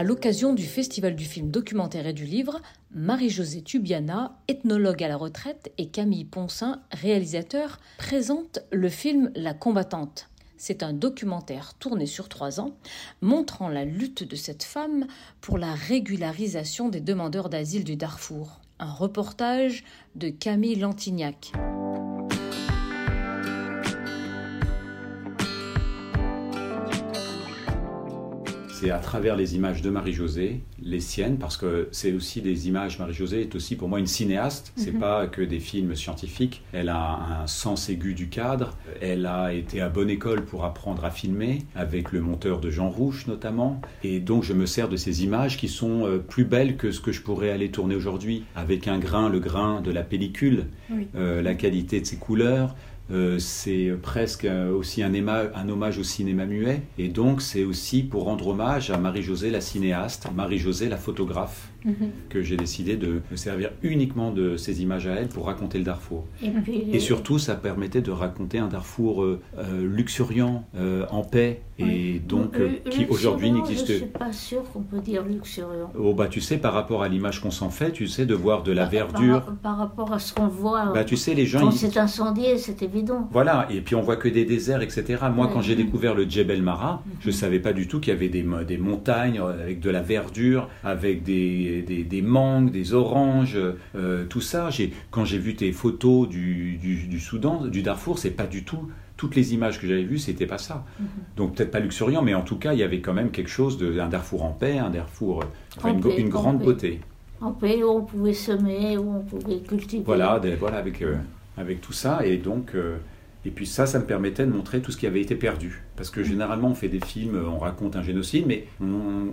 À l'occasion du Festival du film documentaire et du livre, Marie-Josée Tubiana, ethnologue à la retraite, et Camille Poncin, réalisateur, présentent le film La combattante. C'est un documentaire tourné sur trois ans, montrant la lutte de cette femme pour la régularisation des demandeurs d'asile du Darfour. Un reportage de Camille Lantignac. C'est à travers les images de Marie-Josée, les siennes, parce que c'est aussi des images. Marie-Josée est aussi pour moi une cinéaste. C'est Mhm. pas que des films scientifiques. Elle a un sens aigu du cadre. Elle a été à bonne école pour apprendre à filmer, avec le monteur de Jean Rouche notamment. Et donc je me sers de ces images qui sont euh, plus belles que ce que je pourrais aller tourner aujourd'hui, avec un grain, le grain de la pellicule, Oui. euh, la qualité de ses couleurs. Euh, c'est presque euh, aussi un, hommage au cinéma muet. Et donc, c'est aussi pour rendre hommage à Marie-Josée, la cinéaste, Marie-Josée, la photographe, Que j'ai décidé de me servir uniquement de ces images à elle pour raconter le Darfour. Et, puis, Et surtout, ça permettait de raconter un Darfour euh, euh, luxuriant, euh, en paix, et donc euh, qui aujourd'hui n'existe Je ne suis pas sûre qu'on peut dire luxuriant. Oh, bah, tu sais, par rapport à l'image qu'on s'en fait, tu sais, de voir de la Par- verdure. Par, par rapport à ce qu'on voit Bah, tu sais, les gens. quand ils- c'est incendié, c'est évident. Voilà, et puis on voit que des déserts, etc. Moi, quand j'ai découvert le Djebel Mara, je ne savais pas du tout qu'il y avait des, des montagnes avec de la verdure, avec des, des, des mangues, des oranges, euh, tout ça. J'ai- Quand j'ai vu tes photos du, du, du Soudan, du Darfour, c'est pas du tout. Toutes les images que j'avais vues, c'était pas ça. Donc peut-être pas luxuriant, mais en tout cas, il y avait quand même quelque chose de un Darfour en paix, un Darfour, euh, enfin, En une, paix, grande paix. beauté. En pays où on pouvait semer, où on pouvait cultiver. Voilà, des- voilà avec, euh, avec tout ça. Et donc, euh, et puis ça, ça me permettait de montrer tout ce qui avait été perdu. Parce que généralement, on fait des films, euh, on raconte un génocide, mais on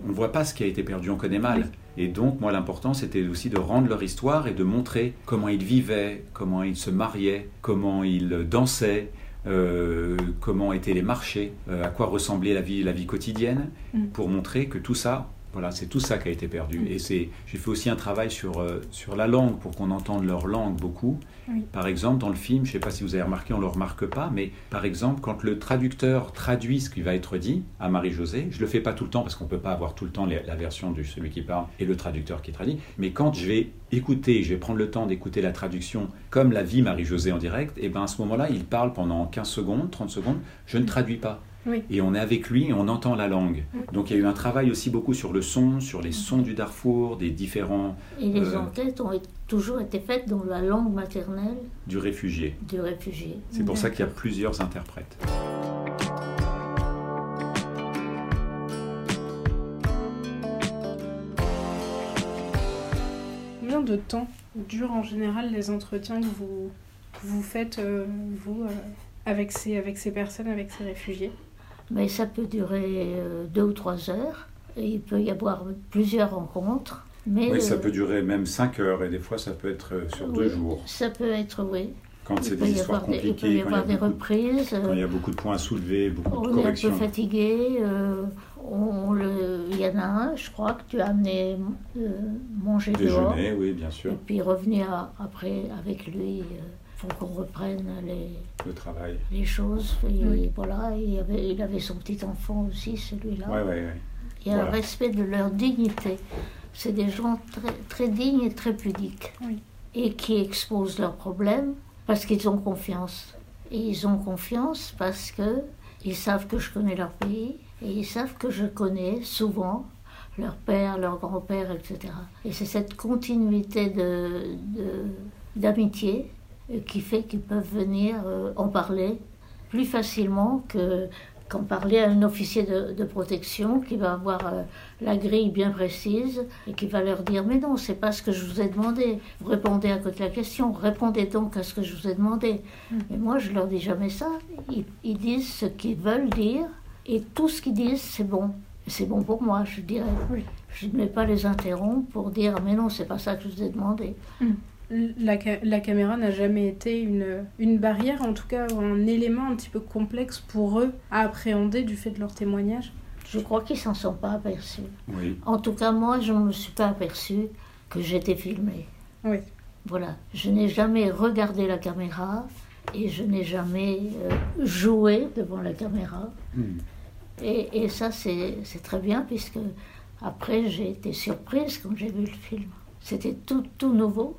ne voit pas ce qui a été perdu, on connaît mal. Et donc, moi, l'important, c'était aussi de rendre leur histoire et de montrer comment ils vivaient, comment ils se mariaient, comment ils dansaient. euh, comment étaient les marchés, euh, à quoi ressemblait la vie, la vie quotidienne, Mm. pour montrer que tout ça, voilà, c'est tout ça qui a été perdu. Et c'est, j'ai fait aussi un travail sur, euh, sur la langue pour qu'on entende leur langue beaucoup. Oui. Par exemple, dans le film, je ne sais pas si vous avez remarqué, on ne le remarque pas, mais par exemple, quand le traducteur traduit ce qui va être dit à Marie-Josée, je ne le fais pas tout le temps parce qu'on ne peut pas avoir tout le temps les- la version de celui qui parle et le traducteur qui traduit, mais quand je vais écouter, je vais prendre le temps d'écouter la traduction comme la vie Marie-Josée en direct, et ben à ce moment-là, il parle pendant 15 secondes, 30 secondes, je ne traduis pas. Oui. Et on est avec lui et on entend la langue. Donc il y a eu un travail aussi beaucoup sur le son, sur les sons du Darfour, des différents Et les Euh, enquêtes ont toujours été faites dans la langue maternelle du réfugié. du réfugié. C'est pour ça qu'il y a plusieurs interprètes. Combien de temps durent en général les entretiens que vous, que vous faites, euh, vous, euh, avec, ces, avec ces personnes, avec ces réfugiés? Mais ça peut durer euh, deux ou trois heures. Et il peut y avoir plusieurs rencontres. Mais Oui, ça euh, peut durer même 5 heures et des fois ça peut être euh, sur deux jours. Ça peut être, oui. Quand c'est des histoires des, il peut compliquées, y avoir des beaucoup, reprises. quand il y euh, a beaucoup de points à soulever, beaucoup de On est un peu corrections. fatigué. euh, on le, il y en a un, je crois, que tu as amené euh, manger dehors. Déjeuner, oui, bien sûr, Et puis revenir à- après avec lui euh, pour qu'on reprenne les, le travail. les choses. Et Oui. voilà, il avait, il avait son petit enfant aussi, celui-là. Ouais, ouais, ouais. Il y a un respect de leur dignité. C'est des gens très, très dignes et très pudiques. Oui. Et qui exposent leurs problèmes parce qu'ils ont confiance. Et ils ont confiance parce que ils savent que je connais leur pays et ils savent que je connais souvent leur père, leur grand-père, etc. Et c'est cette continuité de, de, d'amitié qui fait qu'ils peuvent venir euh, en parler plus facilement que qu'en parler à un officier de, de protection qui va avoir euh, la grille bien précise et qui va leur dire mais non c'est pas ce que je vous ai demandé. Vous répondez à côté de la question répondez donc à ce que je vous ai demandé. Mais moi je leur dis jamais ça. Ils, ils disent ce qu'ils veulent dire et tout ce qu'ils disent c'est bon. C'est bon pour moi je dirais. Je ne vais pas les interrompre pour dire mais non c'est pas ça que je vous ai demandé La, ca- la caméra n'a jamais été une, une barrière, en tout cas un élément un petit peu complexe pour eux à appréhender du fait de leur témoignage. je crois qu'ils s'en sont pas aperçus Oui. En tout cas, moi, je ne me suis pas aperçue que j'étais filmée. Oui. Voilà. Je n'ai jamais regardé la caméra et je n'ai jamais euh, joué devant la caméra. Hmm. Et, et ça, c'est c'est très bien, puisque après, j'ai été surprise quand j'ai vu le film. C'était tout, tout nouveau.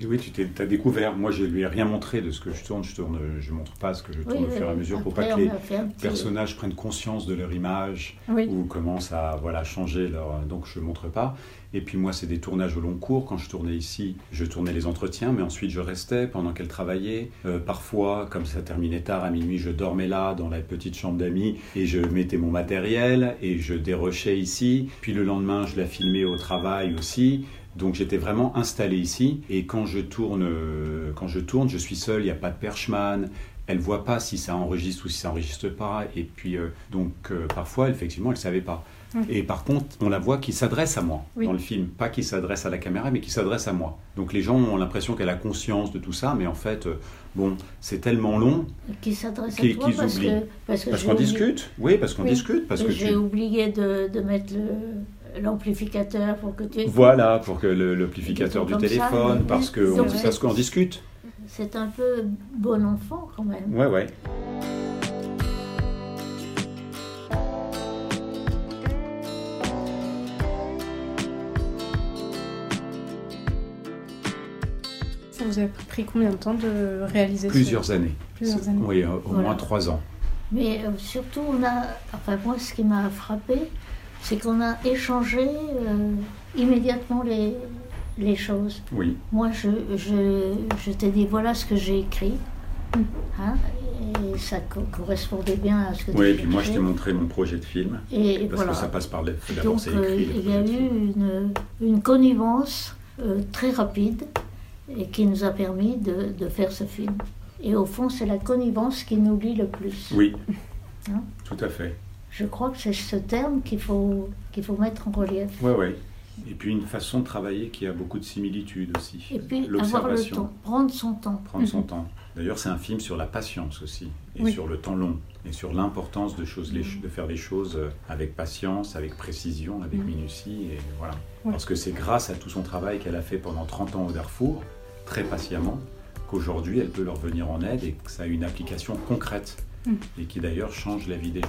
Et oui, tu t'es, t'as découvert. Moi, je lui ai rien montré de ce que je tourne. Je tourne, je montre pas ce que je tourne Oui, au fur et à mesure pour pas que les petit- personnages prennent conscience de leur image Oui. ou commencent à voilà changer leur. Donc, je montre pas. Et puis moi, c'est des tournages au long cours. Quand je tournais ici, je tournais les entretiens, mais ensuite je restais pendant qu'elle travaillait. Euh, parfois, comme ça terminait tard à minuit, je dormais là dans la petite chambre d'amis et je mettais mon matériel et je dérochais ici. Puis le lendemain, je la filmais au travail aussi. Donc j'étais vraiment installé ici et quand je tourne, euh, quand je tourne, je suis seul. Il n'y a pas de perchman. Elle voit pas si ça enregistre ou si ça enregistre pas. Et puis euh, donc euh, parfois, effectivement, elle savait pas. Et par contre, on la voit qui s'adresse à moi Oui. dans le film, pas qui s'adresse à la caméra, mais qui s'adresse à moi. Donc les gens ont l'impression qu'elle a conscience de tout ça, mais en fait, euh, bon, c'est tellement long Qui s'adresse à Qui- toi qu'ils parce oublient. que, parce qu'on discute. Oui, parce qu'on Oui. discute, parce que J'ai tu... oublié de, de mettre le- l'amplificateur pour que tu Voilà, pour que le- l'amplificateur du ça, téléphone, parce que on- parce qu'on discute. C'est un peu bon enfant quand même. Ouais, ouais. Ça vous a pris combien de temps de réaliser ce- Plusieurs années. Plusieurs années. Oui, au Voilà. moins trois ans. Mais euh, surtout, on a, enfin moi, ce qui m'a frappé, c'est qu'on a échangé euh, immédiatement les, les choses. Oui. Moi, je, je, je t'ai dit, voilà ce que j'ai écrit. Hein, et ça co- correspondait bien à ce que tu Oui, et puis moi je t'ai montré mon projet de film, Et parce voilà. que ça passe par les... Donc, euh, écrit, le il y a eu une, une connivence euh, très rapide et qui nous a permis de, de faire ce film. Et au fond, c'est la connivence qui nous lie le plus. Oui, Hein? Tout à fait. Je crois que c'est ce terme qu'il faut, qu'il faut mettre en relief. Ouais, ouais. Et puis une façon de travailler qui a beaucoup de similitudes aussi. Et puis avoir le temps, prendre son temps. Prendre son temps. D'ailleurs, c'est un film sur la patience aussi, et Oui. sur le temps long, et sur l'importance de, choses, les- de faire les choses euh, avec patience, avec précision, avec Mm. minutie, et voilà. Parce que c'est grâce à tout son travail qu'elle a fait pendant 30 ans au Darfour, très patiemment, qu'aujourd'hui elle peut leur venir en aide et que ça a une application concrète, Mm. et qui d'ailleurs change la vie des gens.